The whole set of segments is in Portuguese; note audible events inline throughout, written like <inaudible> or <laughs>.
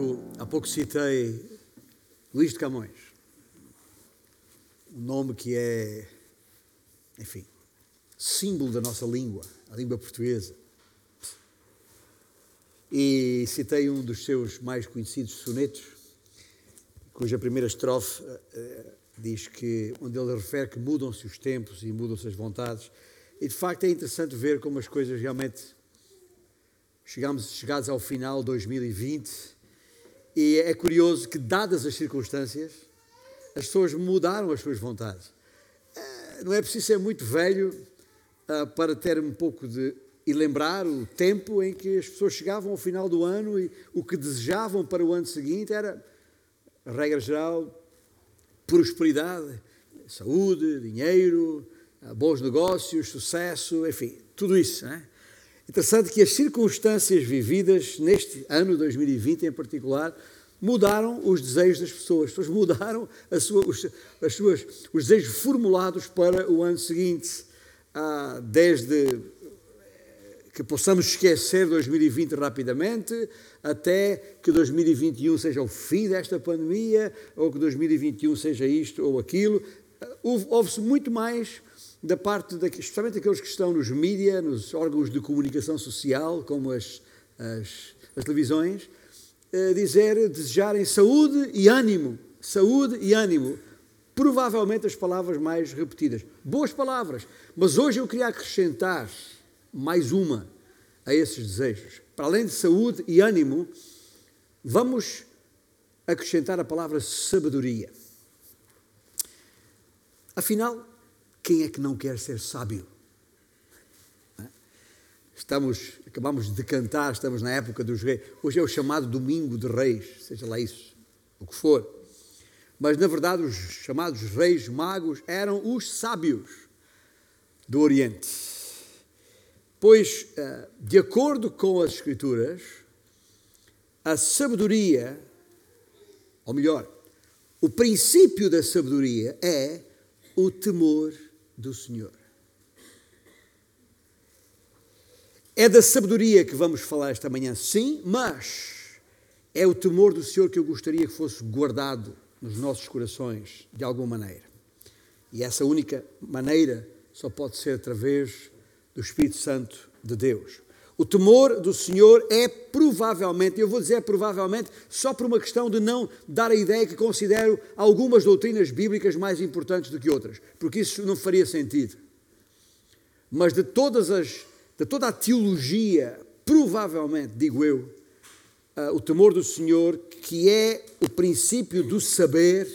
pouco, há pouco citei Luís de Camões, um nome que é, enfim, símbolo da nossa língua, a língua portuguesa. E citei um dos seus mais conhecidos sonetos, cuja primeira estrofe uh, diz que, onde ele refere que mudam-se os tempos e mudam-se as vontades. E de facto é interessante ver como as coisas realmente chegamos chegados ao final de 2020 e é curioso que dadas as circunstâncias as pessoas mudaram as suas vontades. Eh, não é preciso ser muito velho uh, para ter um pouco de e lembrar o tempo em que as pessoas chegavam ao final do ano e o que desejavam para o ano seguinte era, regra geral, prosperidade, saúde, dinheiro, ah, bons negócios, sucesso, enfim, tudo isso. É? Interessante que as circunstâncias vividas neste ano 2020 em particular mudaram os desejos das pessoas. As pessoas mudaram sua, os, as suas, os desejos formulados para o ano seguinte. Ah, desde que possamos esquecer 2020 rapidamente, até que 2021 seja o fim desta pandemia, ou que 2021 seja isto ou aquilo. Houve-se muito mais da parte, de, especialmente daqueles que estão nos mídias, nos órgãos de comunicação social, como as, as, as televisões, dizer, desejarem saúde e ânimo. Saúde e ânimo. Provavelmente as palavras mais repetidas. Boas palavras. Mas hoje eu queria acrescentar mais uma a esses desejos. Para além de saúde e ânimo, vamos acrescentar a palavra sabedoria. Afinal, quem é que não quer ser sábio? Estamos, acabamos de cantar, estamos na época dos reis. Hoje é o chamado Domingo de Reis, seja lá isso, o que for. Mas, na verdade, os chamados reis magos eram os sábios do Oriente. Pois, eh, de acordo com as Escrituras, a sabedoria, ou melhor, o princípio da sabedoria é o temor do Senhor. É da sabedoria que vamos falar esta manhã, sim, mas é o temor do Senhor que eu gostaria que fosse guardado nos nossos corações, de alguma maneira. E essa única maneira só pode ser através do Espírito Santo de Deus. O temor do Senhor é provavelmente, eu vou dizer provavelmente, só por uma questão de não dar a ideia que considero algumas doutrinas bíblicas mais importantes do que outras, porque isso não faria sentido. Mas de todas as de toda a teologia, provavelmente, digo eu, uh, o temor do Senhor, que é o princípio do saber,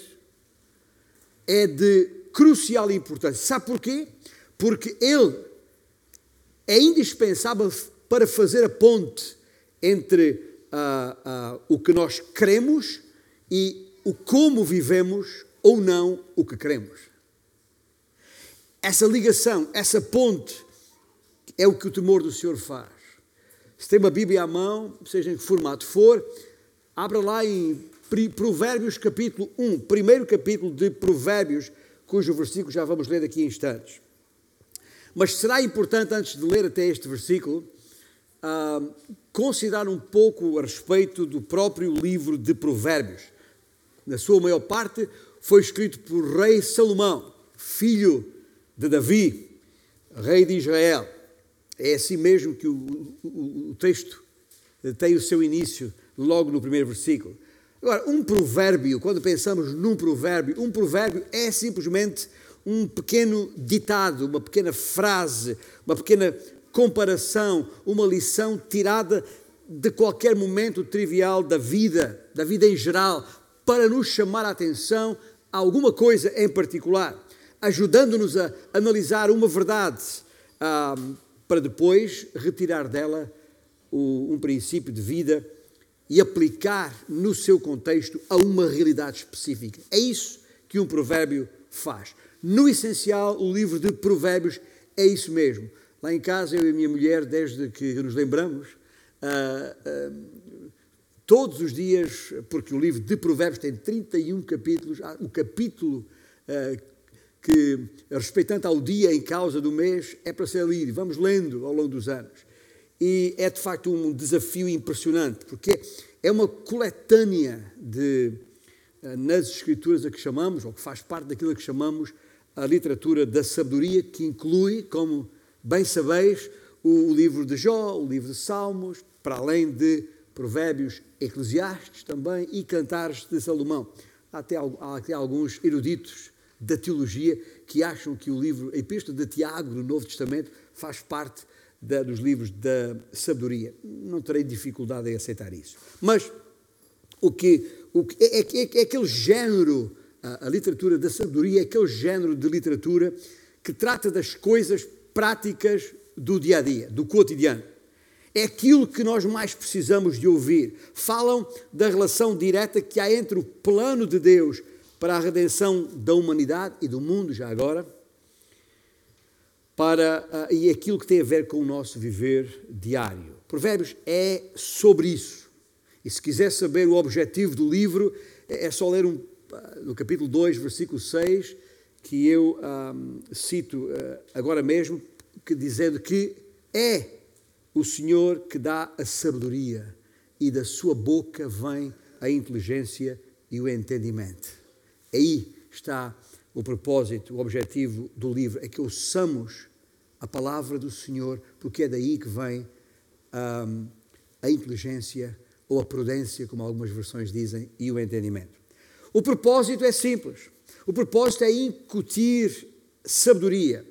é de crucial importância. Sabe porquê? Porque ele é indispensável para fazer a ponte entre uh, uh, o que nós queremos e o como vivemos ou não o que queremos. Essa ligação, essa ponte é o que o temor do Senhor faz. Se tem uma Bíblia à mão, seja em que formato for, abra lá em Provérbios capítulo 1, primeiro capítulo de Provérbios, cujo versículo já vamos ler daqui a instantes. Mas será importante, antes de ler até este versículo, uh, considerar um pouco a respeito do próprio livro de Provérbios. Na sua maior parte, foi escrito por rei Salomão, filho de Davi, rei de Israel. É assim mesmo que o, o, o texto tem o seu início logo no primeiro versículo. Agora, um provérbio, quando pensamos num provérbio, um provérbio é simplesmente um pequeno ditado, uma pequena frase, uma pequena comparação, uma lição tirada de qualquer momento trivial da vida, da vida em geral, para nos chamar a atenção a alguma coisa em particular, ajudando-nos a analisar uma verdade, ah, para depois retirar dela o, um princípio de vida e aplicar no seu contexto a uma realidade específica. É isso que um provérbio faz. No essencial, o livro de Provérbios é isso mesmo. Lá em casa, eu e a minha mulher, desde que nos lembramos, uh, uh, todos os dias, porque o livro de Provérbios tem 31 capítulos, o capítulo uh, que, respeitando ao dia em causa do mês, é para ser lido. Vamos lendo ao longo dos anos. E é de facto um desafio impressionante, porque é uma coletânea de, nas escrituras a que chamamos, ou que faz parte daquilo a que chamamos a literatura da sabedoria, que inclui, como bem sabeis, o livro de Jó, o livro de Salmos, para além de Provérbios, Eclesiastes também e Cantares de Salomão. Há até, há até alguns eruditos da teologia que acham que o livro, a Epístola de Tiago, do Novo Testamento, faz parte da, dos livros da sabedoria. Não terei dificuldade em aceitar isso. Mas o que, o que é, é, é aquele género, a, a literatura da sabedoria é aquele género de literatura que trata das coisas práticas do dia a dia, do cotidiano. É aquilo que nós mais precisamos de ouvir. Falam da relação direta que há entre o plano de Deus para a redenção da humanidade e do mundo, já agora, para, uh, e aquilo que tem a ver com o nosso viver diário. Provérbios é sobre isso. E se quiser saber o objetivo do livro, é, é só ler um, uh, no capítulo 2, versículo 6, que eu cito uh, agora mesmo, que, dizendo que é o Senhor que dá a sabedoria e da sua boca vem a inteligência e o entendimento. Aí está o propósito, o objetivo do livro, é que ouçamos a palavra do Senhor, porque é daí que vem a inteligência ou a prudência, como algumas versões dizem, e o entendimento. O propósito é simples. O propósito é incutir sabedoria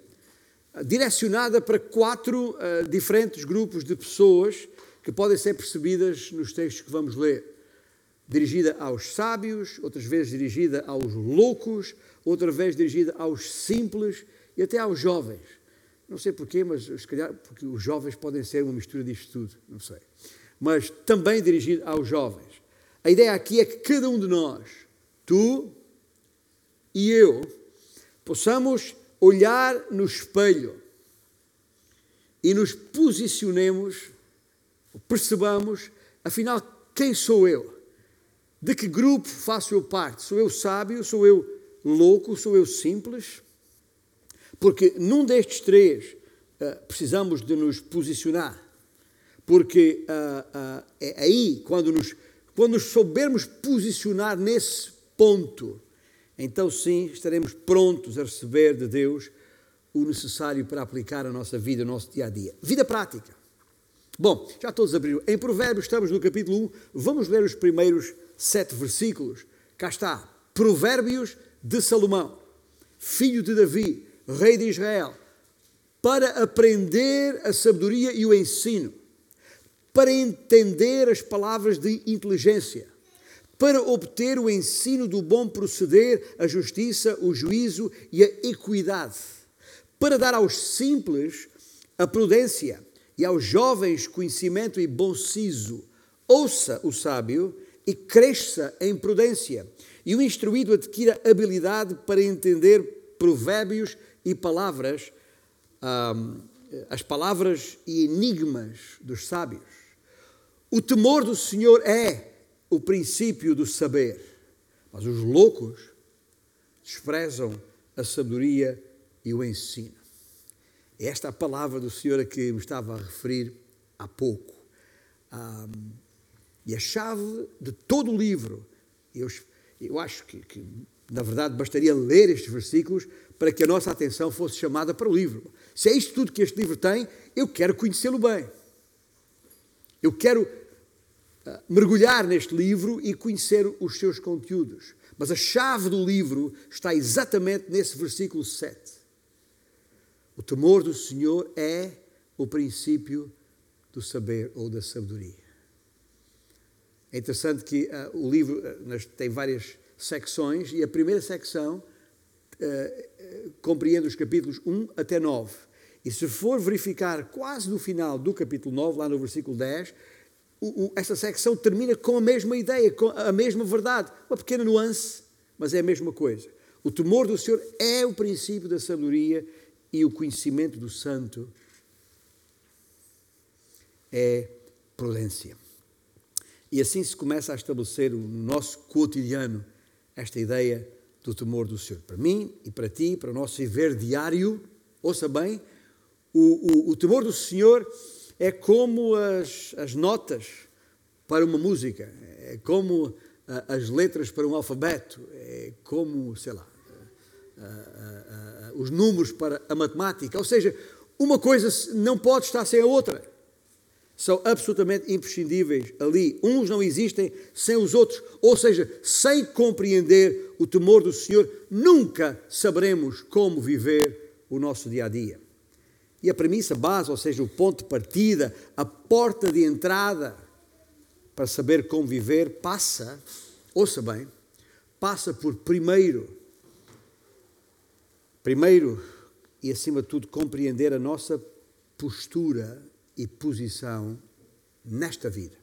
direcionada para quatro uh, diferentes grupos de pessoas que podem ser percebidas nos textos que vamos ler. Dirigida aos sábios, outras vezes dirigida aos loucos, outra vez dirigida aos simples e até aos jovens. Não sei porquê, mas se calhar porque os jovens podem ser uma mistura disto tudo, não sei. Mas também dirigido aos jovens. A ideia aqui é que cada um de nós, tu e eu, possamos olhar no espelho e nos posicionemos, percebamos, afinal, quem sou eu? De que grupo faço eu parte? Sou eu sábio? Sou eu louco? Sou eu simples? Porque num destes três uh, precisamos de nos posicionar. Porque uh, uh, é aí, quando nos, quando nos soubermos posicionar nesse ponto, então sim estaremos prontos a receber de Deus o necessário para aplicar a nossa vida, o nosso dia a dia. Vida prática. Bom, já todos abriram. Em Provérbios, estamos no capítulo 1, vamos ler os primeiros sete versículos. Cá está. Provérbios de Salomão, filho de Davi, rei de Israel, para aprender a sabedoria e o ensino, para entender as palavras de inteligência para obter o ensino do bom proceder, a justiça, o juízo e a equidade, para dar aos simples a prudência e aos jovens conhecimento e bom siso. Ouça o sábio e cresça em prudência, e o instruído adquira habilidade para entender provérbios e palavras, as palavras e enigmas dos sábios. O temor do Senhor é o princípio do saber, mas os loucos desprezam a sabedoria e o ensino. É esta a palavra do Senhor a que me estava a referir há pouco. E a chave de todo o livro, eu, eu acho que, que, na verdade, bastaria ler estes versículos para que a nossa atenção fosse chamada para o livro. Se é isto tudo que este livro tem, eu quero conhecê-lo bem. Eu quero mergulhar neste livro e conhecer os seus conteúdos. Mas a chave do livro está exatamente nesse versículo 7. O temor do Senhor é o princípio do saber ou da sabedoria. É interessante que uh, o livro uh, tem várias secções e a primeira secção uh, compreende os capítulos 1 até 9. E se for verificar quase no final do capítulo 9, lá no versículo 10, essa secção termina com a mesma ideia, com a mesma verdade. Uma pequena nuance, mas é a mesma coisa. O temor do Senhor é o princípio da sabedoria e o conhecimento do santo é prudência. E assim se começa a estabelecer no nosso cotidiano esta ideia do temor do Senhor. Para mim e para ti, para o nosso viver diário, ouça bem, o, o, o temor do Senhor é como as, as notas para uma música, é como as letras para um alfabeto, é como, sei lá, os números para a matemática. Ou seja, uma coisa não pode estar sem a outra. São absolutamente imprescindíveis ali. Uns não existem sem os outros. Ou seja, sem compreender o temor do Senhor, nunca saberemos como viver o nosso dia a dia. E a premissa base, ou seja, o ponto de partida, a porta de entrada para saber como viver, passa, ouça bem, passa por primeiro, primeiro e acima de tudo, compreender a nossa postura e posição nesta vida.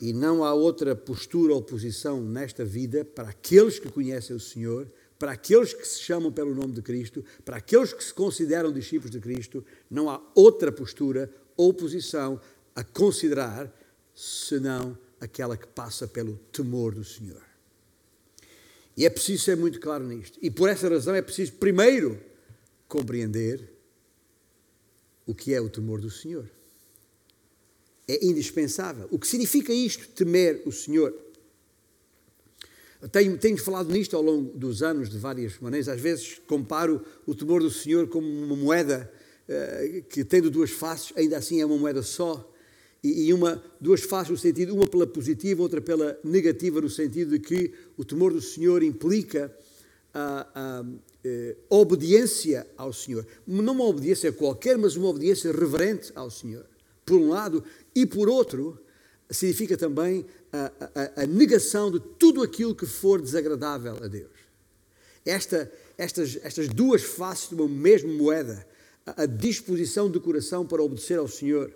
E não há outra postura ou posição nesta vida para aqueles que conhecem o Senhor, para aqueles que se chamam pelo nome de Cristo, para aqueles que se consideram discípulos de Cristo, não há outra postura ou posição a considerar senão aquela que passa pelo temor do Senhor. E é preciso ser muito claro nisto. E por essa razão é preciso, primeiro, compreender o que é o temor do Senhor. É indispensável. O que significa isto, temer o Senhor? Tenho, tenho falado nisto ao longo dos anos de várias maneiras. Às vezes comparo o temor do Senhor como uma moeda uh, que, tendo duas faces, ainda assim é uma moeda só e uma, duas faces no sentido, uma pela positiva, outra pela negativa, no sentido de que o temor do Senhor implica a, a, a, eh, obediência ao Senhor. Não uma obediência qualquer, mas uma obediência reverente ao Senhor, por um lado, e por outro, significa também a, negação de tudo aquilo que for desagradável a Deus. Esta, estas, estas duas faces de uma mesma moeda, a disposição do coração para obedecer ao Senhor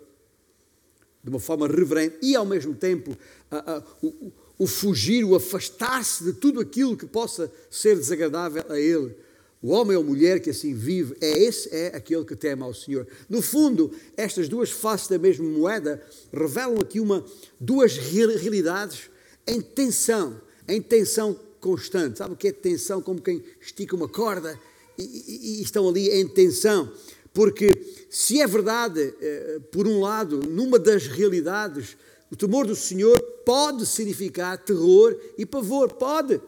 de uma forma reverente e, ao mesmo tempo, a, a, o, o fugir, o afastar-se de tudo aquilo que possa ser desagradável a Ele. O homem ou mulher que assim vive, é esse é aquele que teme ao Senhor. No fundo, estas duas faces da mesma moeda revelam aqui uma, duas realidades em tensão, em tensão constante. Sabe o que é tensão? Como quem estica uma corda e, e, e estão ali em tensão. Porque se é verdade, eh, por um lado, numa das realidades, o temor do Senhor pode significar terror e pavor, pode.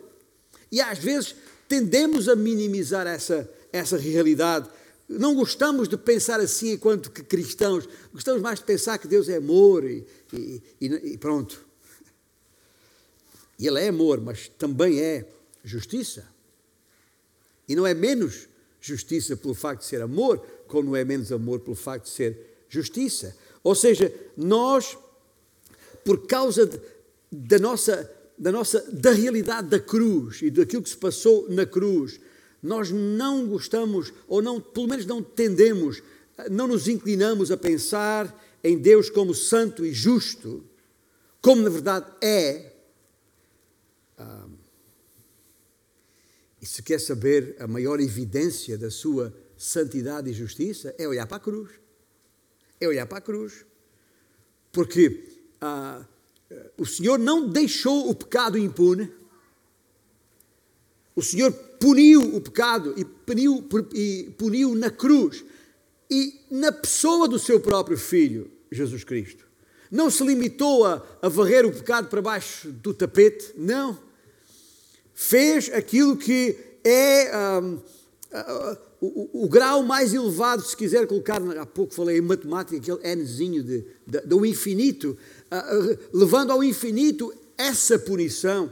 E às vezes tendemos a minimizar essa, essa realidade. Não gostamos de pensar assim enquanto que cristãos, gostamos mais de pensar que Deus é amor e, e, e pronto. E Ele é amor, mas também é justiça. E não é menos justiça pelo facto de ser amor, como não é menos amor pelo facto de ser justiça. Ou seja, nós, por causa de, da nossa da nossa da realidade da cruz e daquilo que se passou na cruz, nós não gostamos ou não, pelo menos não tendemos, não nos inclinamos a pensar em Deus como santo e justo, como na verdade é. Ah, e se quer saber a maior evidência da sua santidade e justiça, é olhar para a cruz. É olhar para a cruz. Porque ah, o Senhor não deixou o pecado impune. O Senhor puniu o pecado e puniu, e puniu na cruz e na pessoa do seu próprio Filho, Jesus Cristo. Não se limitou a, a varrer o pecado para baixo do tapete, não. Fez aquilo que é. Um, o, o, grau mais elevado, se quiser colocar, há pouco falei em matemática, aquele nzinho de, de, do infinito, uh, levando ao infinito essa punição.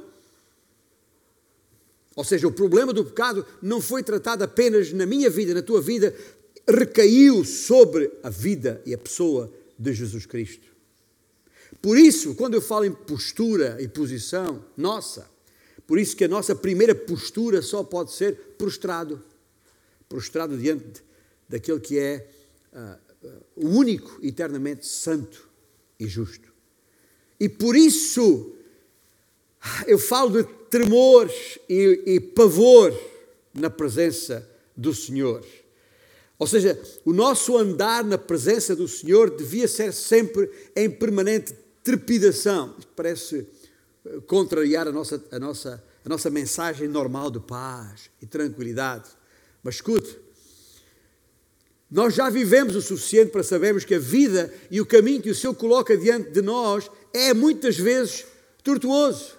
Ou seja, o problema do pecado não foi tratado apenas na minha vida, na tua vida, recaiu sobre a vida e a pessoa de Jesus Cristo. Por isso, quando eu falo em postura e posição nossa, por isso que a nossa primeira postura só pode ser prostrado prostrado diante daquele que é uh, uh, o único eternamente santo e justo. E por isso eu falo de tremor e, e pavor na presença do Senhor. Ou seja, o nosso andar na presença do Senhor devia ser sempre em permanente trepidação. Parece uh, contrariar a nossa, a nossa, a nossa mensagem normal de paz e tranquilidade. Mas escute, Nós já vivemos o suficiente para sabermos que a vida e o caminho que o Senhor coloca diante de nós é muitas vezes tortuoso.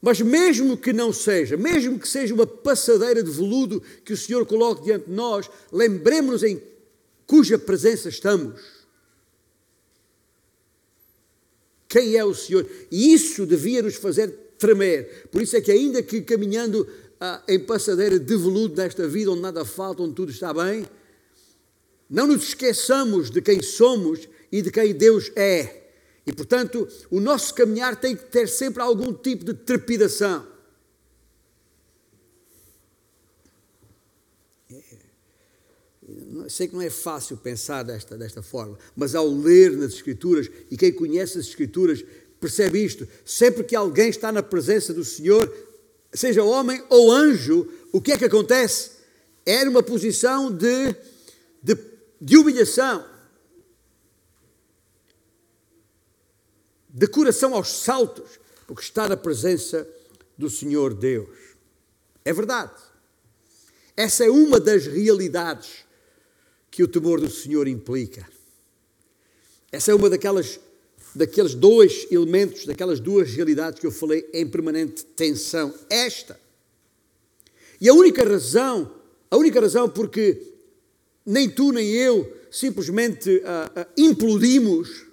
Mas mesmo que não seja, mesmo que seja uma passadeira de veludo que o Senhor coloque diante de nós, lembremos-nos em cuja presença estamos. Quem é o Senhor? E isso devia nos fazer tremer. Por isso é que, ainda que caminhando ah, em passadeira de veludo desta vida, onde nada falta, onde tudo está bem, não nos esqueçamos de quem somos e de quem Deus é. E, portanto, o nosso caminhar tem que ter sempre algum tipo de trepidação. Sei que não é fácil pensar desta, desta forma, mas ao ler nas Escrituras, e quem conhece as Escrituras percebe isto: sempre que alguém está na presença do Senhor, seja homem ou anjo, o que é que acontece? É numa posição de, de, de humilhação de coração aos saltos, porque está na presença do Senhor Deus. É verdade. Essa é uma das realidades que o temor do Senhor implica. Essa é uma daquelas daqueles dois elementos, daquelas duas realidades que eu falei em permanente tensão. Esta. E a única razão, a única razão porque nem tu nem eu simplesmente uh, uh, implodimos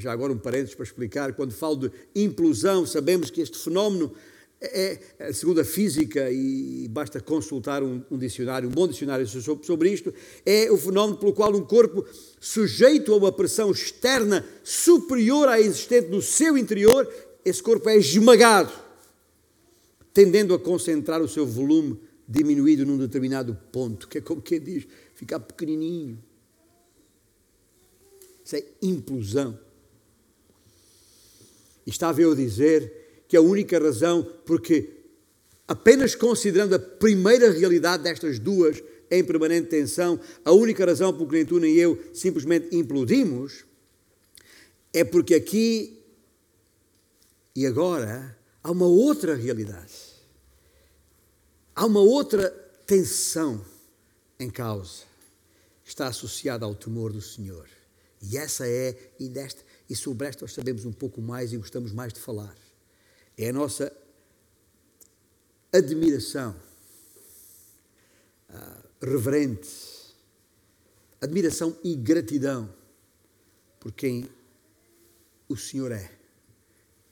já agora um parênteses para explicar, quando falo de implosão, sabemos que este fenómeno é, é segundo a física, e basta consultar um, um dicionário, um bom dicionário sobre, isto, é o fenómeno pelo qual um corpo sujeito a uma pressão externa superior à existente no seu interior, esse corpo é esmagado, tendendo a concentrar o seu volume diminuído num determinado ponto, que é como quem diz, ficar pequenininho. Isso é implosão. E estava eu a dizer que a única razão, porque apenas considerando a primeira realidade destas duas em permanente tensão, a única razão por que nem tu nem eu simplesmente implodimos, é porque aqui e agora há uma outra realidade. Há uma outra tensão em causa. Está associada ao temor do Senhor. E essa é, e e sobre esta nós sabemos um pouco mais e gostamos mais de falar. É a nossa admiração uh, reverente, admiração e gratidão por quem o Senhor é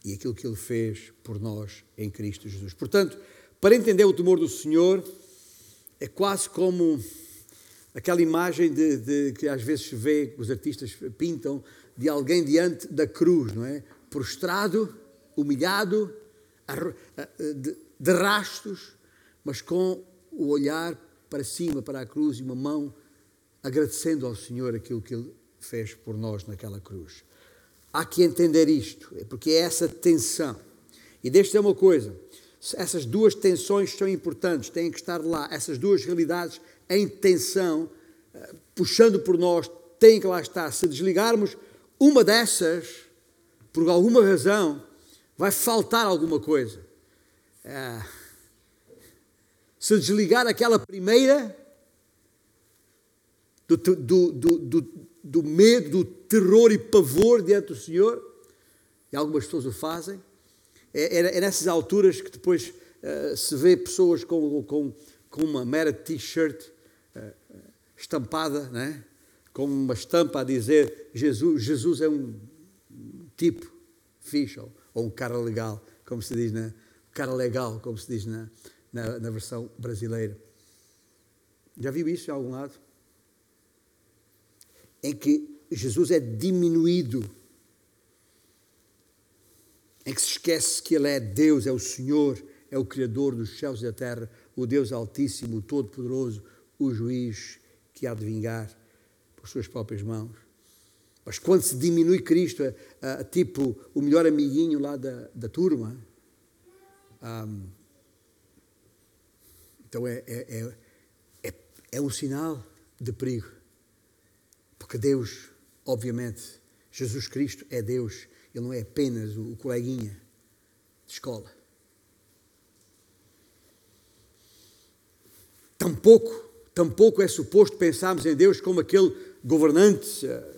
e aquilo que Ele fez por nós em Cristo Jesus. Portanto, para entender o temor do Senhor, é quase como aquela imagem de, de, que às vezes se vê, os artistas pintam, de alguém diante da cruz, não é? Prostrado, humilhado, de, de rastos, mas com o olhar para cima, para a cruz e uma mão agradecendo ao Senhor aquilo que Ele fez por nós naquela cruz. Há que entender isto, é porque é essa tensão. E deixa é uma coisa: essas duas tensões são importantes, têm que estar lá, essas duas realidades em tensão, eh, puxando por nós, têm que lá estar. Se desligarmos uma dessas, por alguma razão, vai faltar alguma coisa. É, se desligar aquela primeira do, do, do, do, medo, do terror e pavor diante do Senhor, e algumas pessoas o fazem, é, é, é nessas alturas que depois uh, se vê pessoas com, com, com uma mera t-shirt estampada, né? com uma estampa a dizer Jesus, Jesus é um tipo fixe, ou um cara legal, como se diz na cara legal, como se diz na, na, na versão brasileira. Já viu isso em algum lado? Em que Jesus é diminuído, em que se esquece que Ele é Deus, é o Senhor, é o Criador dos céus e da terra, o Deus Altíssimo, o Todo-Poderoso, o Juiz que há de vingar por suas próprias mãos. Mas quando se diminui Cristo a, a, tipo o melhor amiguinho lá da, da turma, um, então é, é, é, é, é um sinal de perigo. Porque Deus, obviamente, Jesus Cristo é Deus, Ele não é apenas o, coleguinha de escola. Tampouco tampouco é suposto pensarmos em Deus como aquele governante, uh,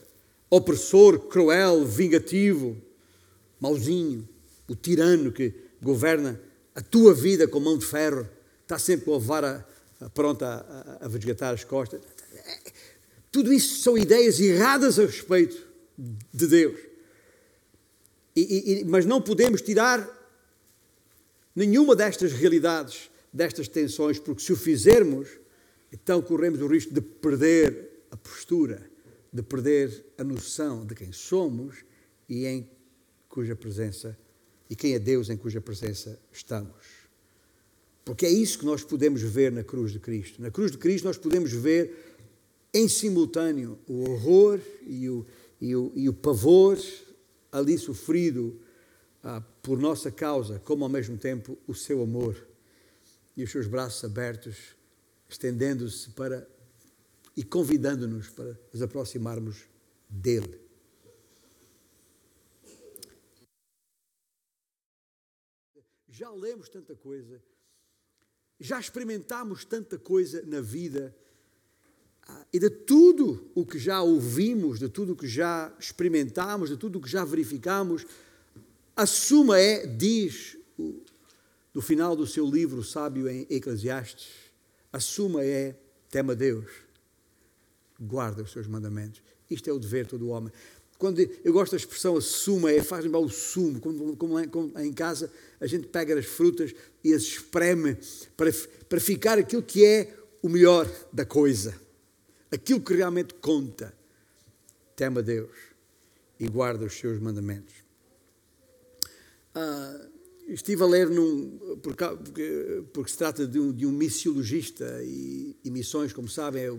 opressor, cruel, vingativo, mauzinho, o tirano que governa a tua vida com mão de ferro, está sempre levar a, a pronta a, a, a vesgatar as costas. Tudo isso são ideias erradas a respeito de Deus. E, e, mas não podemos tirar nenhuma destas realidades, destas tensões, porque se o fizermos, então corremos o risco de perder a postura, de perder a noção de quem somos e em cuja presença e quem é Deus em cuja presença estamos. Porque é isso que nós podemos ver na cruz de Cristo. Na cruz de Cristo nós podemos ver em simultâneo o horror e o, e o, e o pavor ali sofrido ah, por nossa causa, como ao mesmo tempo o seu amor e os seus braços abertos, estendendo-se para e convidando-nos para nos aproximarmos dele. Já lemos tanta coisa, já experimentámos tanta coisa na vida ah, e de tudo o que já ouvimos, de tudo o que já experimentámos, de tudo o que já verificámos, a suma é, diz no final do seu livro sábio em Eclesiastes, a suma é tema Deus, guarda os seus mandamentos. Isto é o dever de todo homem. Quando eu gosto da expressão a suma, é faz o sumo, como, como, como, em casa a gente pega as frutas e as espreme para, para ficar aquilo que é o melhor da coisa, aquilo que realmente conta. Tema Deus e guarda os seus mandamentos. Ah, estive a ler num, porque, porque, se trata de um, de um missiologista e, e, missões, como sabem, é,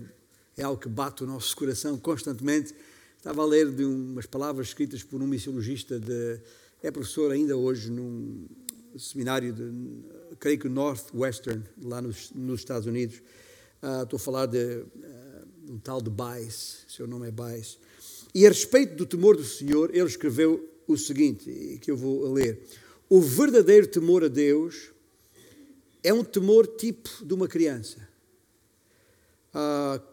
é algo que bate o nosso coração constantemente Estava a ler de umas palavras escritas por um missiologista, de, é professor ainda hoje num seminário, de, creio que Northwestern, lá nos, nos Estados Unidos. Uh, estou a falar de uh, um tal de Baez, seu nome é Baez. E a respeito do temor do Senhor, ele escreveu o seguinte, que eu vou ler. O verdadeiro temor a Deus é um temor tipo de uma criança. Uh,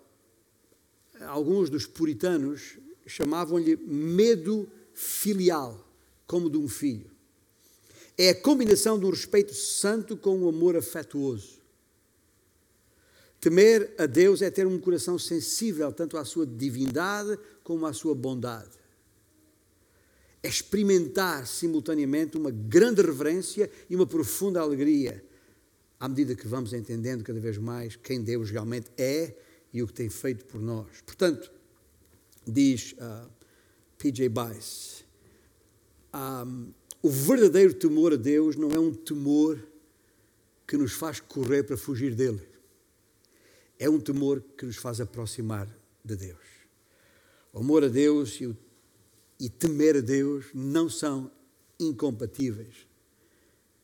alguns dos puritanos chamavam-lhe medo filial, como de um filho. É a combinação um respeito santo com um amor afetuoso. Temer a Deus é ter um coração sensível tanto à sua divindade como à sua bondade. É experimentar simultaneamente uma grande reverência e uma profunda alegria, à medida que vamos entendendo cada vez mais quem Deus realmente é e o que tem feito por nós. Portanto, diz uh, ah, P.J. Bice, um, o verdadeiro temor a Deus não é um temor que nos faz correr para fugir dele. É um temor que nos faz aproximar de Deus. O amor a Deus e, o, e temer a Deus não são incompatíveis.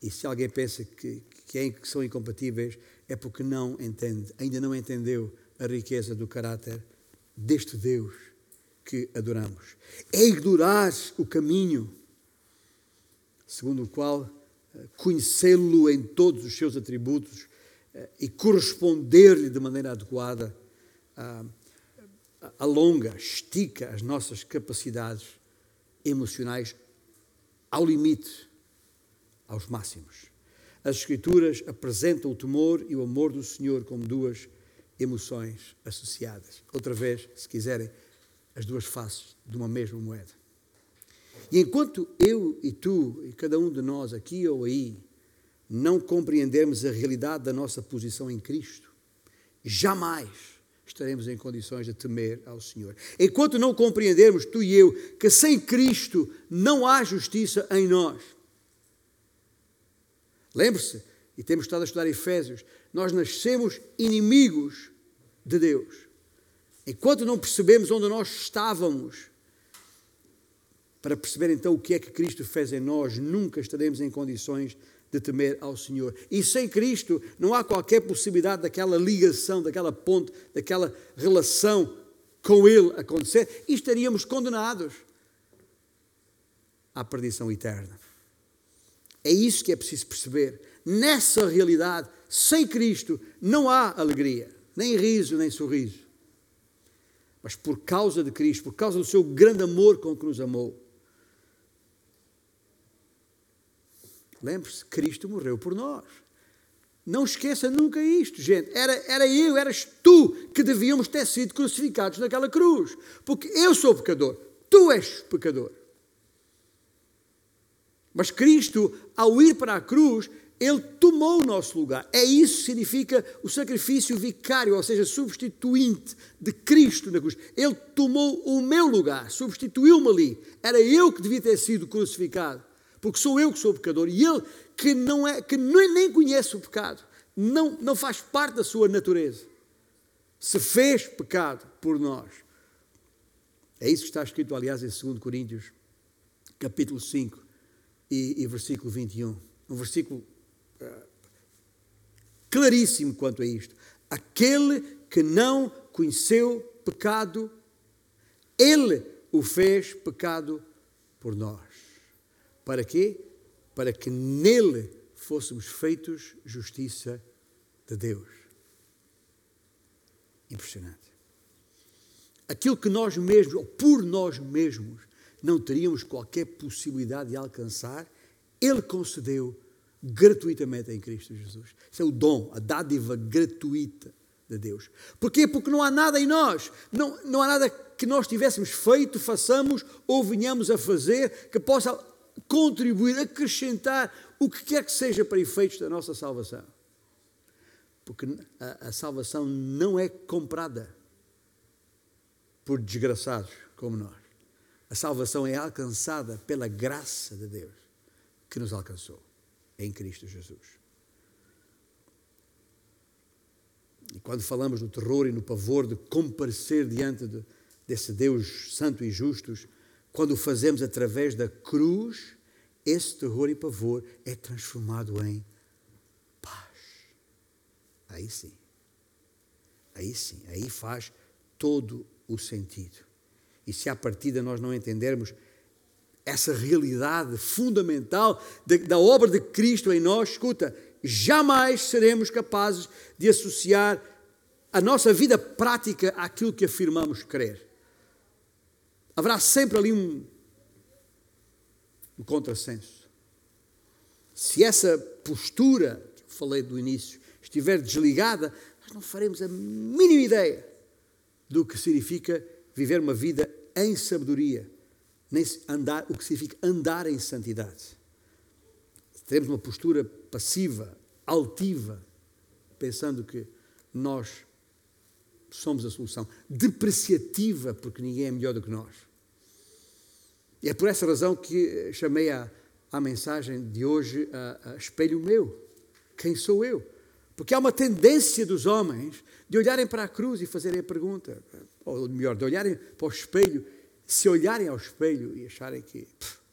E se alguém pensa que, que, é, que são incompatíveis, é porque não entende, ainda não entendeu a riqueza do caráter deste Deus que adoramos. É ignorar o caminho segundo o qual eh, conhecê-lo em todos os seus atributos eh, e corresponder-lhe de maneira adequada alonga, estica as nossas capacidades emocionais ao limite, aos máximos. As Escrituras apresentam o temor e o amor do Senhor como duas emoções associadas. Outra vez, se quiserem, as duas faces de uma mesma moeda. E enquanto eu e tu, e cada um de nós, aqui ou aí, não compreendermos a realidade da nossa posição em Cristo, jamais estaremos em condições de temer ao Senhor. Enquanto não compreendermos, tu e eu, que sem Cristo não há justiça em nós. Lembre-se, e temos estado a estudar Efésios, nós nascemos inimigos de Deus. Enquanto não percebemos onde nós estávamos, para perceber então o que é que Cristo fez em nós, nunca estaremos em condições de temer ao Senhor. E sem Cristo não há qualquer possibilidade daquela ligação, daquela ponte, daquela relação com Ele acontecer e estaríamos condenados à perdição eterna. É isso que é preciso perceber. Nessa realidade, sem Cristo, não há alegria. nem riso, nem sorriso. Mas por causa de Cristo, por causa do seu grande amor com que nos amou. Lembre-se, Cristo morreu por nós. Não esqueça nunca isto, gente. Era, era eu, eras tu que devíamos ter sido crucificados naquela cruz. Porque eu sou pecador, tu és pecador. Mas Cristo, ao ir para a cruz, ele tomou o nosso lugar. É isso que significa o sacrifício vicário, ou seja, substituinte de Cristo na cruz. Ele tomou o meu lugar, substituiu-me ali. Era eu que devia ter sido crucificado, porque sou eu que sou pecador. E ele, que, não é, que nem conhece o pecado, não, não faz parte da sua natureza, se fez pecado por nós. É isso que está escrito, aliás, em 2 Coríntios, capítulo 5 e, e versículo 21. Um versículo claríssimo quanto a isto. Aquele que não conheceu pecado, ele o fez pecado por nós. Para quê? Para que nele fôssemos feitos justiça de Deus. Impressionante. Aquilo que nós mesmos, ou por nós mesmos, não teríamos qualquer possibilidade de alcançar, Ele concedeu gratuitamente em Cristo Jesus. Isso é o dom, a dádiva gratuita de Deus. Porquê? Porque não há nada em nós, não, não há nada que nós tivéssemos feito, façamos ou venhamos a fazer que possa contribuir, acrescentar o que quer que seja para efeitos da nossa salvação. Porque a, a salvação não é comprada por desgraçados como nós. A salvação é alcançada pela graça de Deus que nos alcançou em Cristo Jesus. E quando falamos no terror e no pavor de comparecer diante de, desse Deus santo e justo, quando o fazemos através da cruz, esse terror e pavor é transformado em paz. Aí sim. Aí sim. Aí faz todo o sentido. E se à partida nós não entendermos essa realidade fundamental de, da obra de Cristo em nós, escuta, jamais seremos capazes de associar a nossa vida prática àquilo que afirmamos crer. Haverá sempre ali um, um contrassenso. Se essa postura que eu falei do início estiver desligada, nós não faremos a mínima ideia do que significa viver uma vida em sabedoria, nem andar, o que significa andar em santidade. Teremos uma postura passiva, altiva, pensando que nós somos a solução, depreciativa, porque ninguém é melhor do que nós. E é por essa razão que chamei a, a mensagem de hoje a, a espelho meu. Quem sou eu? Porque há uma tendência dos homens de olharem para a cruz e fazerem a pergunta, ou melhor, de olharem para o espelho, se olharem ao espelho e acharem que. Pff,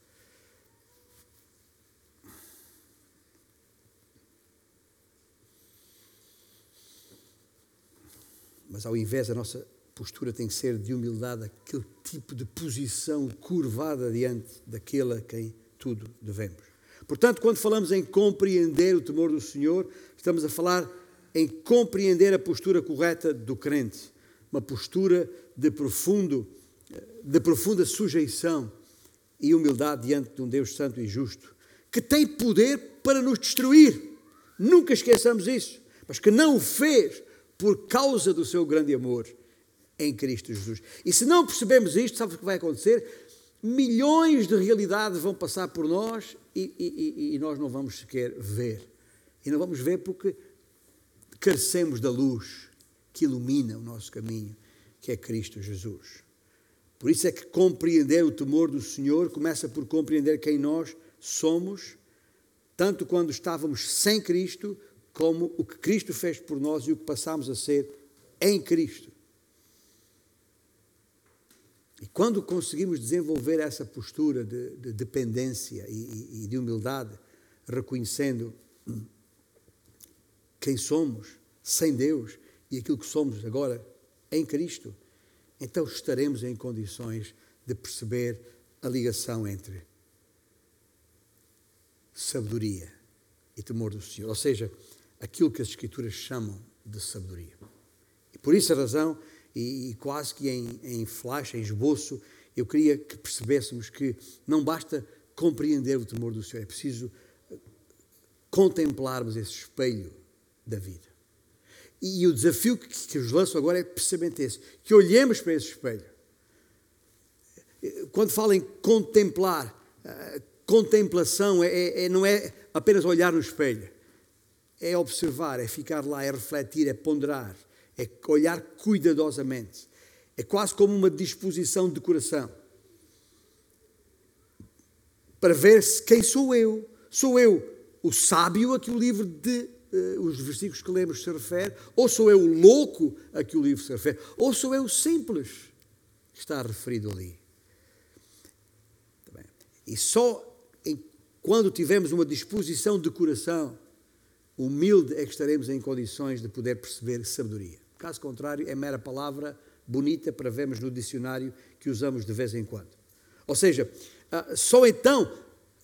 mas ao invés a nossa postura tem que ser de humildade, aquele tipo de posição curvada diante daquele a quem tudo devemos. Portanto, quando falamos em compreender o temor do Senhor, estamos a falar em compreender a postura correta do crente, uma postura de, profundo, de profunda sujeição e humildade diante de um Deus santo e justo, que tem poder para nos destruir. Nunca esqueçamos isso, mas que não o fez por causa do seu grande amor em Cristo Jesus. E se não percebemos isto, sabe o que vai acontecer? Milhões de realidades vão passar por nós e, e, e nós não vamos sequer ver. E não vamos ver porque carecemos da luz que ilumina o nosso caminho, que é Cristo Jesus. Por isso é que compreender o temor do Senhor começa por compreender quem nós somos, tanto quando estávamos sem Cristo, como o que Cristo fez por nós e o que passamos a ser em Cristo. E quando conseguimos desenvolver essa postura de, de dependência e, e de humildade, reconhecendo quem somos sem Deus e aquilo que somos agora em Cristo, então estaremos em condições de perceber a ligação entre sabedoria e temor do Senhor, ou seja, aquilo que as Escrituras chamam de sabedoria. Por essa razão, e, e quase que em, em flash, em esboço, eu queria que percebêssemos que não basta compreender o temor do Senhor, é preciso contemplarmos esse espelho da vida. E, o desafio que, que os lanço agora é precisamente esse: que olhemos para esse espelho. Quando falo em contemplar, uh, contemplação é, é, é, não é apenas olhar no espelho, é observar, é ficar lá, é refletir, é ponderar, é olhar cuidadosamente. É quase como uma disposição de coração para ver se quem sou eu. Sou eu o sábio a que o livro de os versículos que lemos se refere, ou sou eu o louco a que o livro se refere, ou sou eu simples que está referido ali. E só em, quando tivermos uma disposição de coração humilde é que estaremos em condições de poder perceber sabedoria. Caso contrário, é mera palavra bonita para vermos no dicionário que usamos de vez em quando. Ou seja, ah, só então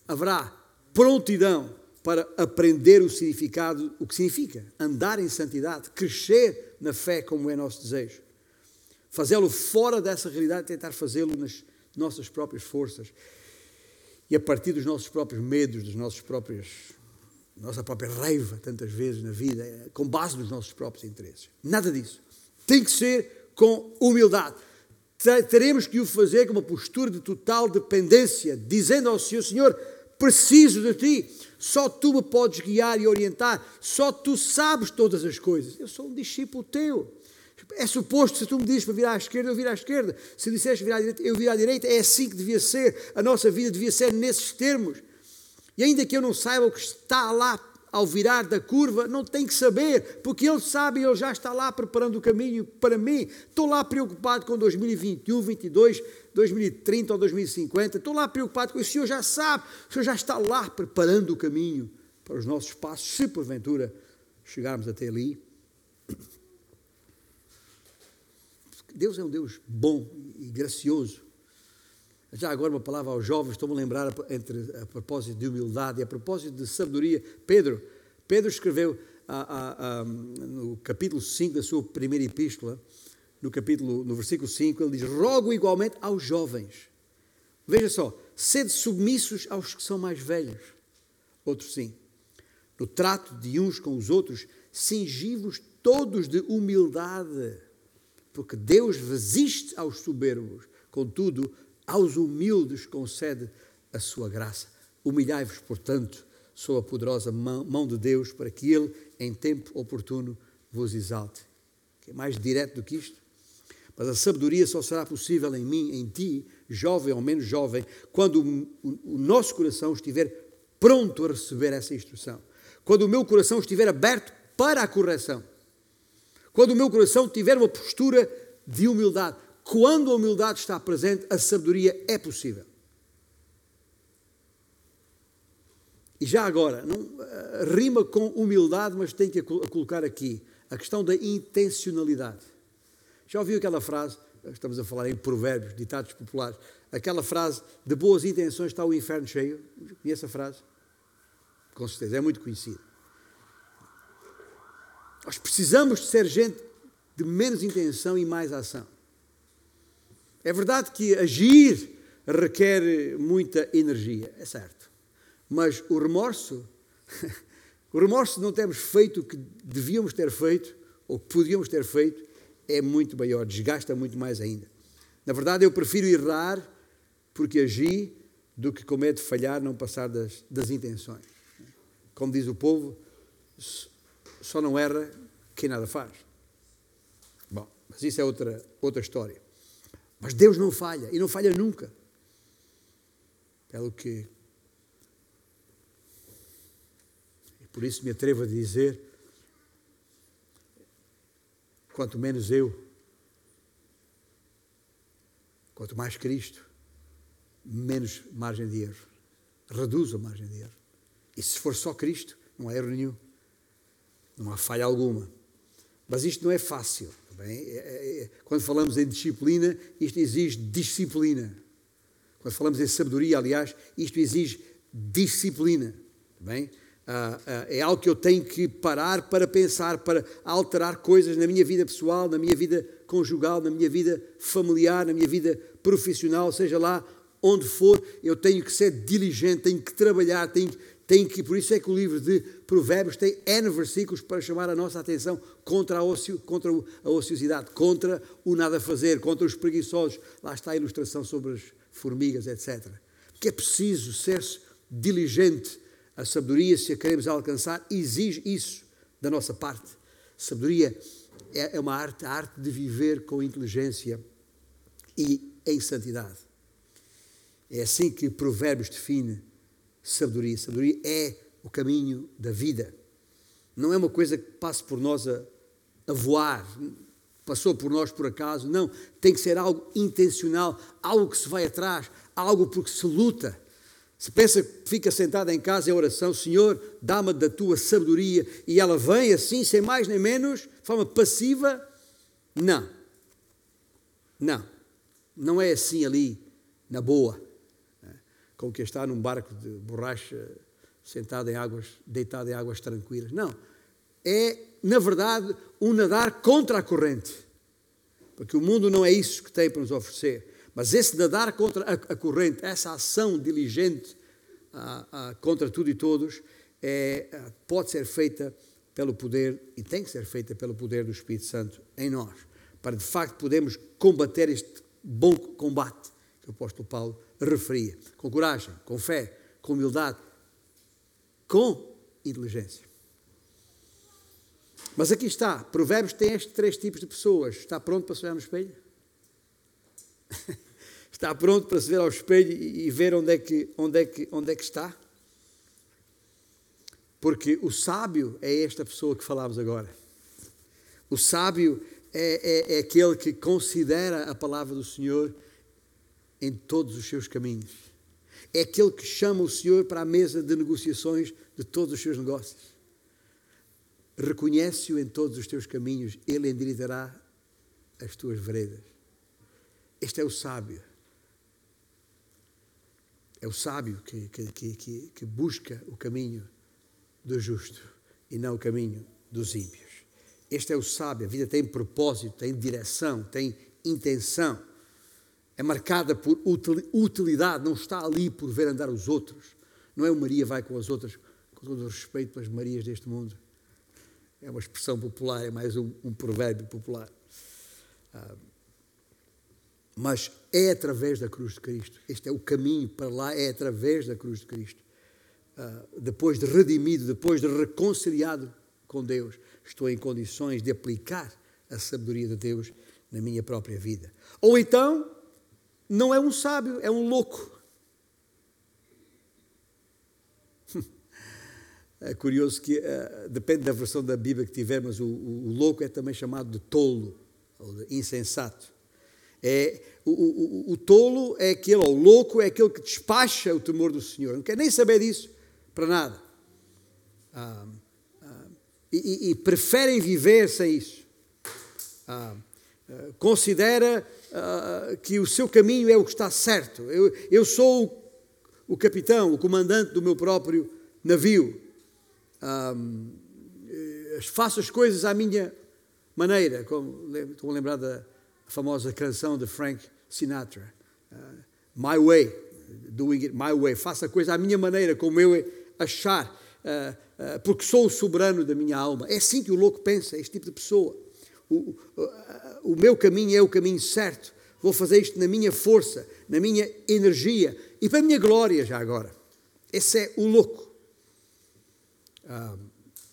haverá prontidão para aprender o significado, o que significa andar em santidade, crescer na fé como é nosso desejo. Fazê-lo fora dessa realidade, tentar fazê-lo nas nossas próprias forças e a partir dos nossos próprios medos, dos nossos próprios nossa própria raiva, tantas vezes na vida, com base nos nossos próprios interesses. Nada disso. Tem que ser com humildade. Teremos que o fazer com uma postura de total dependência, dizendo ao Senhor: Senhor, preciso de ti. Só tu me podes guiar e orientar. Só tu sabes todas as coisas. Eu sou um discípulo teu. É suposto, se tu me dizes para virar à esquerda, eu virar à esquerda. Se disseste virar à direita, eu virar à direita. É assim que devia ser. A nossa vida devia ser nesses termos. E ainda que eu não saiba o que está lá ao virar da curva, não tem que saber, porque Ele sabe, Ele já está lá preparando o caminho para mim. Estou lá preocupado com 2021, 2022, 2030 ou 2050. Estou lá preocupado com isso. O Senhor já sabe, o Senhor já está lá preparando o caminho para os nossos passos, se porventura chegarmos até ali. Deus é um Deus bom e gracioso. Já agora uma palavra aos jovens, estou-me a lembrar entre, a propósito de humildade e a propósito de sabedoria. Pedro, Pedro escreveu a, a, a, no capítulo 5 da sua primeira epístola, no capítulo, no versículo 5, ele diz: Rogo igualmente aos jovens. Veja só, sede submissos aos que são mais velhos. Outros sim. No trato de uns com os outros, cingivos todos de humildade, porque Deus resiste aos soberbos, contudo, aos humildes concede a sua graça. Humilhai-vos, portanto, sob a poderosa mão, de Deus, para que Ele, em tempo oportuno, vos exalte. Que é mais direto do que isto? Mas a sabedoria só será possível em mim, em ti, jovem ou menos jovem, quando o, o nosso coração estiver pronto a receber essa instrução. Quando o meu coração estiver aberto para a correção. Quando o meu coração tiver uma postura de humildade. Quando a humildade está presente, a sabedoria é possível. E já agora, não, uh, rima com humildade, mas tem que colocar aqui a questão da intencionalidade. Já ouviu aquela frase? Estamos a falar em provérbios, ditados populares. Aquela frase de boas intenções está o inferno cheio. Conhece a frase? Com certeza, é muito conhecida. Nós precisamos de ser gente de menos intenção e mais ação. É verdade que agir requer muita energia, é certo. Mas o remorso, <laughs> o remorso de não termos feito o que devíamos ter feito, ou que podíamos ter feito, é muito maior, desgasta muito mais ainda. Na verdade, eu prefiro errar porque agi do que com medo de falhar, não passar das, das intenções. Como diz o povo, só não erra quem nada faz. Bom, mas isso é outra, outra história. Mas Deus não falha e não falha nunca. Pelo que. E por isso me atrevo a dizer: quanto menos eu, quanto mais Cristo, menos margem de erro. Reduz a margem de erro. E se for só Cristo, não há erro nenhum. Não há falha alguma. Mas isto não é fácil. Bem, é, é, é, quando falamos em disciplina, isto exige disciplina. Quando falamos em sabedoria, aliás, isto exige disciplina. Bem, Ah, ah, é algo que eu tenho que parar para pensar, para alterar coisas na minha vida pessoal, na minha vida conjugal, na minha vida familiar, na minha vida profissional, seja lá onde for, eu tenho que ser diligente, tenho que trabalhar, tenho, tenho que. Por isso é que o livro de Provérbios tem N versículos para chamar a nossa atenção contra a, ocio, contra a ociosidade, contra o nada fazer, contra os preguiçosos. Lá está a ilustração sobre as formigas, etc. Porque é preciso ser diligente a sabedoria, se a queremos alcançar, exige isso da nossa parte. Sabedoria é, é uma arte, a arte de viver com inteligência e em santidade. É assim que Provérbios define sabedoria. Sabedoria é o caminho da vida. Não é uma coisa que passe por nós a, a voar, passou por nós por acaso. Não, tem que ser algo intencional, algo que se vai atrás, algo porque se luta. Se pensa que fica sentado em casa em oração, Senhor, dá-me da tua sabedoria, e ela vem assim, sem mais nem menos, de forma passiva, não. Não. Não é assim ali, na boa. Como que está num barco de borracha, sentado em águas, deitado em águas tranquilas. Não. É, na verdade, um nadar contra a corrente. Porque o mundo não é isso que tem para nos oferecer. Mas esse nadar contra a, a corrente, essa ação diligente contra tudo e todos, é, pode ser feita pelo poder, e tem que ser feita pelo poder do Espírito Santo em nós, para de facto podermos combater este bom combate que o apóstolo Paulo referia, com coragem, com fé, com humildade, com inteligência. Mas aqui está, Provérbios tem estes três tipos de pessoas. Está pronto para se olhar no espelho? <laughs> Está pronto para se ver ao espelho e ver onde é que, onde é que, onde é que está? Porque o sábio é esta pessoa que falámos agora. O sábio é, é, é aquele que considera a palavra do Senhor em todos os seus caminhos. É aquele que chama o Senhor para a mesa de negociações de todos os seus negócios. Reconhece-o em todos os teus caminhos, ele endireitará as tuas veredas. Este é o sábio. É o sábio que, que, que, que, busca o caminho do justo e não o caminho dos ímpios. Este é o sábio. A vida tem propósito, tem direção, tem intenção. É marcada por utilidade, não está ali por ver andar os outros. Não é o Maria vai com as outras, com todo o respeito pelas Marias deste mundo. É uma expressão popular, é mais um, um provérbio popular. Ah, mas é através da cruz de Cristo. Este é o caminho para lá, é através da cruz de Cristo. Uh, depois de redimido, depois de reconciliado com Deus, estou em condições de aplicar a sabedoria de Deus na minha própria vida. Ou então, não é um sábio, é um louco. <laughs> É curioso que, uh, depende da versão da Bíblia que tivermos, o, o, o louco é também chamado de tolo, ou de insensato. É, o, o, o, tolo é aquele, ou o louco é aquele que despacha o temor do Senhor. Não quer nem saber disso para nada. Ah, ah, e, e, preferem viver sem isso. Ah, ah considera ah, que o seu caminho é o que está certo. Eu, eu sou o, o capitão, o comandante do meu próprio navio. Eh, faço as coisas à minha maneira. Como, estou a lembrar da famosa canção de Frank Sinatra, uh, My Way, Doing It My Way, faça a coisa à minha maneira, como eu achar, uh, uh, porque sou o soberano da minha alma. É assim que o louco pensa, é este tipo de pessoa. O, o meu caminho é o caminho certo, vou fazer isto na minha força, na minha energia e para a minha glória já agora. Esse é o louco.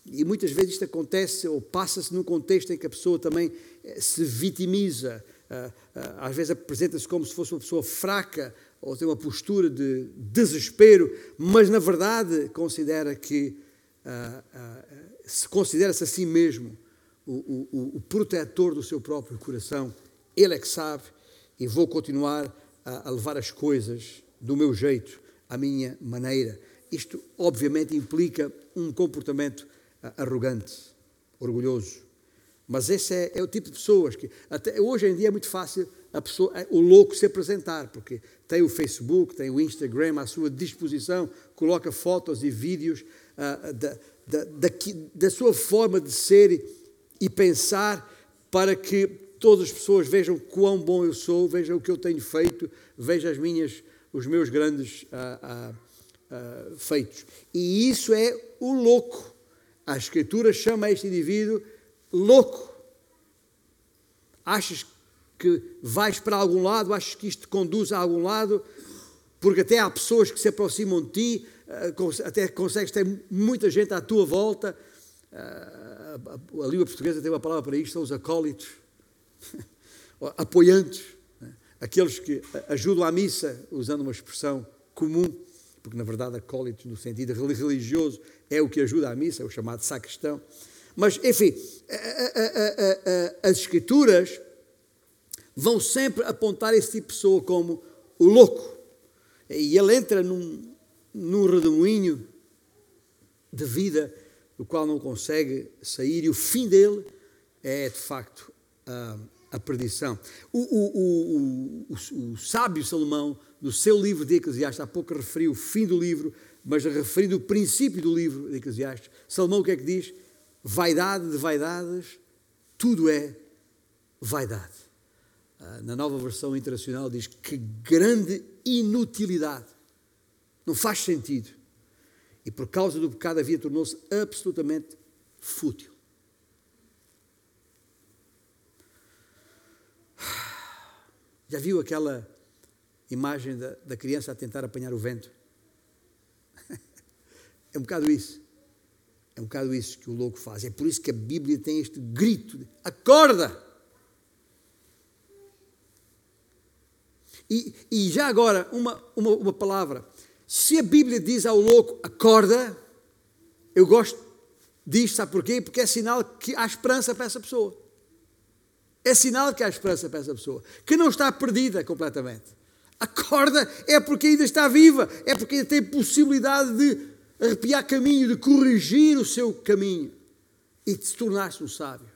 E muitas vezes isto acontece ou passa-se num contexto em que a pessoa também eh, se vitimiza, eh, eh, às vezes apresenta-se como se fosse uma pessoa fraca ou tem uma postura de desespero, mas na verdade considera que se considera-se a si mesmo o, o, o protetor do seu próprio coração. Ele é que sabe e vou continuar a, a levar as coisas do meu jeito, à minha maneira. Isto, obviamente, implica um comportamento arrogante, orgulhoso. Mas esse é, é, o tipo de pessoas que, até hoje em dia é muito fácil pessoa, o louco se apresentar, porque tem o Facebook, tem o Instagram à sua disposição, coloca fotos e vídeos uh, da, da, da, da sua forma de ser e pensar para que todas as pessoas vejam quão bom eu sou, vejam o que eu tenho feito, vejam as minhas, os meus grandes uh, uh, feitos. E isso é o louco. A Escritura chama este indivíduo louco. Achas que vais para algum lado, achas que isto te conduz a algum lado, porque até há pessoas que se aproximam de ti, eh, até consegues ter muita gente à tua volta. Eh, a língua portuguesa tem uma palavra para isto, são os acólitos, <laughs> apoiantes, né? aqueles que ajudam à missa, usando uma expressão comum, porque na verdade acólitos no sentido religioso é o que ajuda à missa, é o chamado sacristão. Mas, enfim, as escrituras vão sempre apontar esse tipo de pessoa como o louco. E ele entra num, num redemoinho de vida do qual não consegue sair, e o fim dele é, de facto, a, a perdição. O, o, o, o, sábio Salomão, no seu livro de Eclesiastes, há pouco referiu o fim do livro, mas referindo o princípio do livro de Eclesiastes, Salomão o que é que diz? Vaidade de vaidades, tudo é vaidade. Ah, na nova versão internacional diz que grande inutilidade. Não faz sentido. E por causa do pecado a vida tornou-se absolutamente fútil. Já viu aquela imagem da, da criança a tentar apanhar o vento? <laughs> É um bocado isso. É um bocado isso que o louco faz. É por isso que a Bíblia tem este grito: de, acorda! E, e já agora, uma, uma, uma palavra. Se a Bíblia diz ao louco, acorda, eu gosto disto, sabe porquê? Porque é sinal que há esperança para essa pessoa. É sinal que há esperança para essa pessoa, que não está perdida completamente. Acorda é porque ainda está viva, é porque ainda tem possibilidade de arrepiar caminho, de corrigir o seu caminho e de se tornar-se um sábio.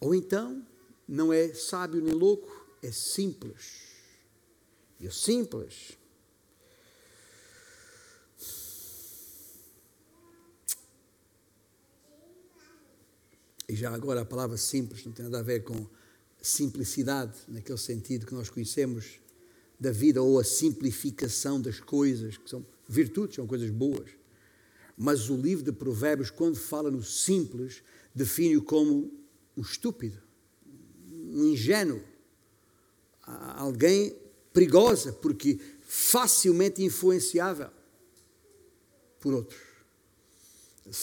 Ou então, não é sábio nem louco, é simples. E o simples E já agora a palavra simples não tem nada a ver com simplicidade, naquele sentido que nós conhecemos da vida, ou a simplificação das coisas, que são virtudes, são coisas boas. Mas o livro de Provérbios, quando fala no simples, define-o como um estúpido, um ingênuo, alguém perigosa, porque facilmente influenciável por outros.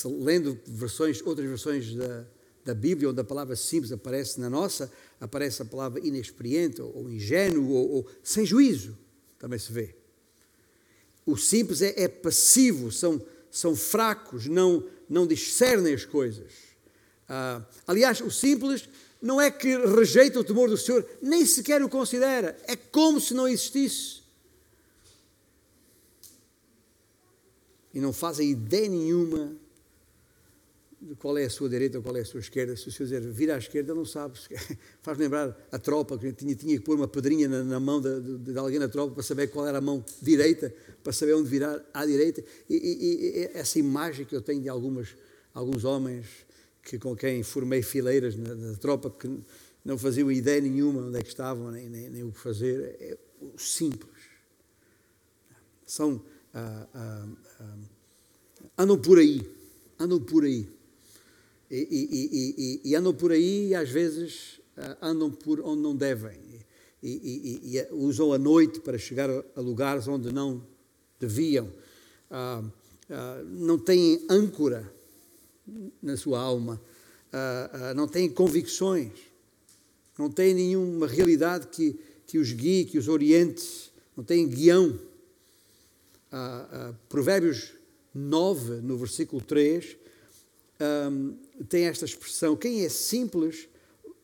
Lendo versões, outras versões da, da Bíblia, onde a palavra simples aparece na nossa, aparece a palavra inexperiente, ou, ingênuo, ou, ou, sem juízo, também se vê. O simples é, é passivo, são, são fracos, não, não discernem as coisas. Ah, aliás, o simples não é que rejeita o temor do Senhor, nem sequer o considera, é como se não existisse. E não fazem ideia nenhuma qual é a sua direita ou qual é a sua esquerda. Se o senhor dizer vira à esquerda, não sabe. <laughs> Faz lembrar a tropa, que tinha, tinha que pôr uma pedrinha na, na mão de, de, de, alguém na tropa para saber qual era a mão direita, para saber onde virar à direita. E, e, e essa imagem que eu tenho de algumas, alguns homens que, com quem formei fileiras na, na tropa, que não faziam ideia nenhuma onde é que estavam, nem, nem, nem o que fazer, é simples. São. Ah, ah, ah, andam por aí, andam por aí e, e, e, e, andam por aí e às vezes uh, andam por onde não devem e, usam a noite para chegar a, lugares onde não deviam. Uh, uh, não têm âncora na sua alma, não têm convicções, não têm nenhuma realidade que, que os guie, que os oriente, não têm guião. Provérbios 9, no versículo 3, um, tem esta expressão: quem é simples,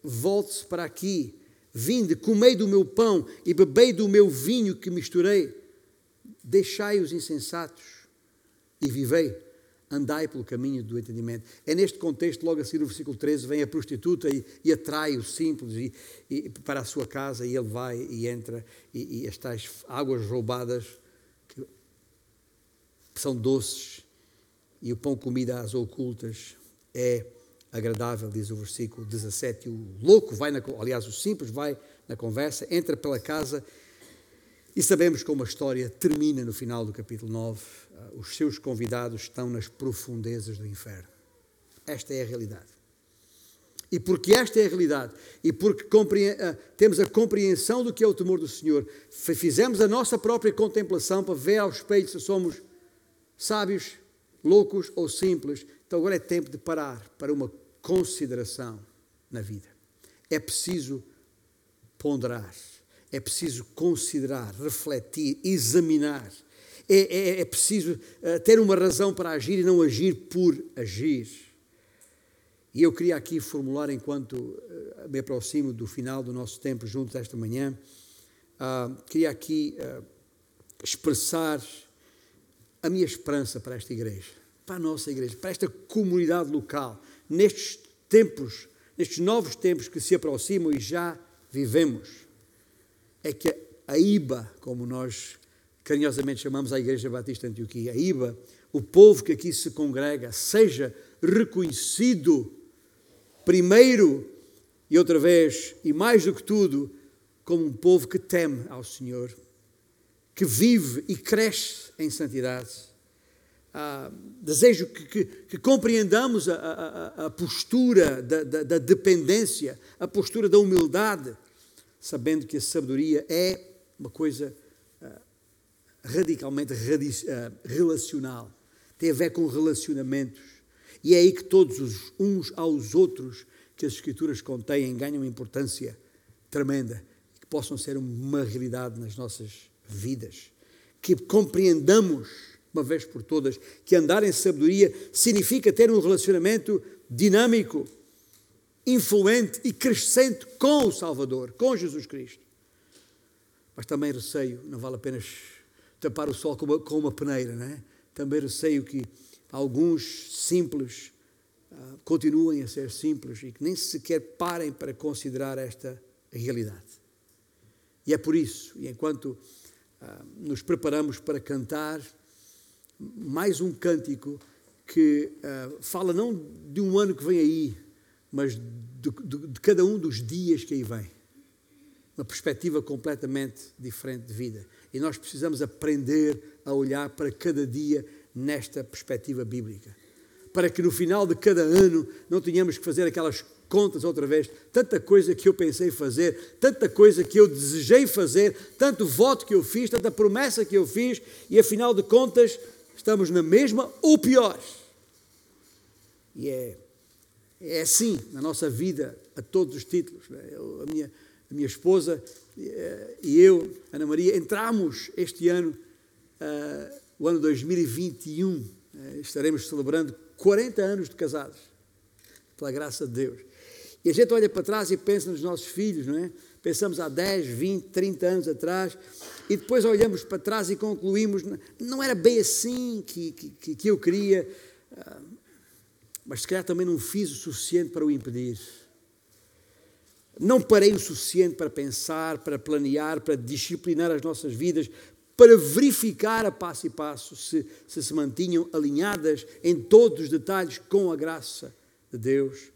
volte-se para aqui. Vinde, comei do meu pão e bebei do meu vinho que misturei. Deixai os insensatos e vivei. Andai pelo caminho do entendimento. É neste contexto, logo a seguir, no versículo 13, vem a prostituta e, e atrai o simples e, e, para a sua casa e ele vai e entra e, e estas águas roubadas são doces e o pão comida às ocultas é agradável, diz o versículo 17. E o louco vai, na, aliás, o simples vai na conversa, entra pela casa e sabemos como a história termina no final do capítulo 9. Ah, os seus convidados estão nas profundezas do inferno. Esta é a realidade. E porque esta é a realidade, e porque ah, temos a compreensão do que é o temor do Senhor, fizemos a nossa própria contemplação para ver ao espelho se somos sábios, loucos ou simples. Então agora é tempo de parar para uma consideração na vida. É preciso ponderar, é preciso considerar, refletir, examinar. É, é, é preciso uh, ter uma razão para agir e não agir por agir. E eu queria aqui formular, enquanto uh, me aproximo do final do nosso tempo juntos esta manhã, uh, queria aqui expressar a minha esperança para esta igreja, para a nossa igreja, para esta comunidade local, nestes tempos, nestes novos tempos que se aproximam e já vivemos. É que a IBA, como nós carinhosamente chamamos a Igreja Batista Antioquia, a IBA, o povo que aqui se congrega, seja reconhecido primeiro e outra vez, e mais do que tudo, como um povo que teme ao Senhor, que vive e cresce em santidade ah, desejo que, que, que compreendamos a, a, a postura da, da, da, dependência, a postura da humildade, sabendo que a sabedoria é uma coisa ah, radicalmente ah, relacional, tem a ver com relacionamentos. E é aí que todos os uns aos outros que as Escrituras contêm ganham importância tremenda, que possam ser uma realidade nas nossas vidas, que compreendamos uma vez por todas, que andar em sabedoria significa ter um relacionamento dinâmico, influente e crescente com o Salvador, com Jesus Cristo. Mas também receio, não vale apenas tapar o sol com uma, com uma peneira, não é? Também receio que alguns simples uh, continuem a ser simples e que nem sequer parem para considerar esta realidade. E é por isso, e enquanto uh, nos preparamos para cantar, mais um cântico que uh, fala não de um ano que vem aí, mas de, de, de, cada um dos dias que aí vem. Uma perspectiva completamente diferente de vida. E nós precisamos aprender a olhar para cada dia nesta perspectiva bíblica. Para que no final de cada ano não tenhamos que fazer aquelas contas outra vez, tanta coisa que eu pensei fazer, tanta coisa que eu desejei fazer, tanto voto que eu fiz, tanta promessa que eu fiz, e afinal de contas estamos na mesma ou pior. E é, é assim na nossa vida, a todos os títulos. Né? Eu, a, minha, a minha esposa eh, e eu, Ana Maria, entramos este ano, uh, o ano 2021, uh, eh, estaremos celebrando 40 anos de casados, pela graça de Deus. E a gente olha para trás e pensa nos nossos filhos, não é? Pensamos há 10, 20, 30 anos atrás e depois olhamos para trás e concluímos, não era bem assim que, que, que eu queria, ah, mas se calhar também não fiz o suficiente para o impedir. Não parei o suficiente para pensar, para planear, para disciplinar as nossas vidas, para verificar a passo e passo se se, se mantinham alinhadas em todos os detalhes com a graça de Deus.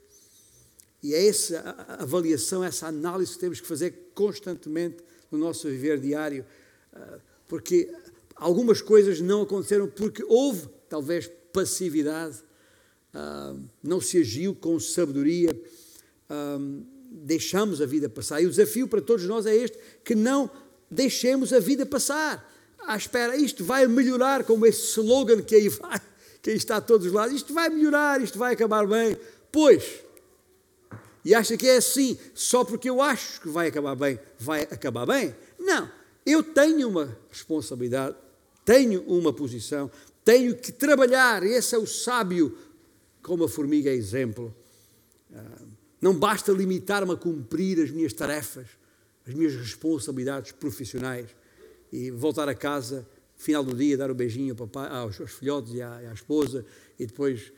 E é essa avaliação, essa análise que temos que fazer constantemente no nosso viver diário, ah, porque algumas coisas não aconteceram porque houve, talvez, passividade, ah, não se agiu com sabedoria, ah, deixamos a vida passar. E o desafio para todos nós é este: que não deixemos a vida passar. À espera, isto vai melhorar, como esse slogan que aí vai, que aí está a todos os lados, isto vai melhorar, isto vai acabar bem. Pois, e acha que é assim, só porque eu acho que vai acabar bem, vai acabar bem. Não, eu tenho uma responsabilidade, tenho uma posição, tenho que trabalhar. Esse é o sábio, como a formiga é exemplo. Ah, não basta limitar-me a cumprir as minhas tarefas, as minhas responsabilidades profissionais e voltar a casa, final do dia, dar o um beijinho ao papai, aos, filhotes e à, à esposa e depois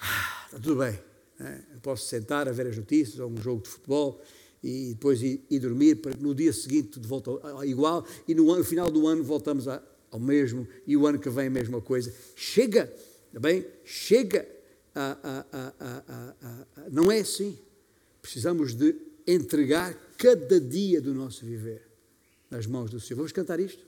ah, está tudo bem né? Posso sentar a ver as notícias ou um jogo de futebol e depois ir, ir dormir, para no dia seguinte tudo volta igual e no, ano, no final do ano voltamos a, ao mesmo, e o ano que vem a mesma coisa. Chega, tá bem? Chega. A, a, não é assim. Precisamos de entregar cada dia do nosso viver nas mãos do Senhor. Vamos cantar isto?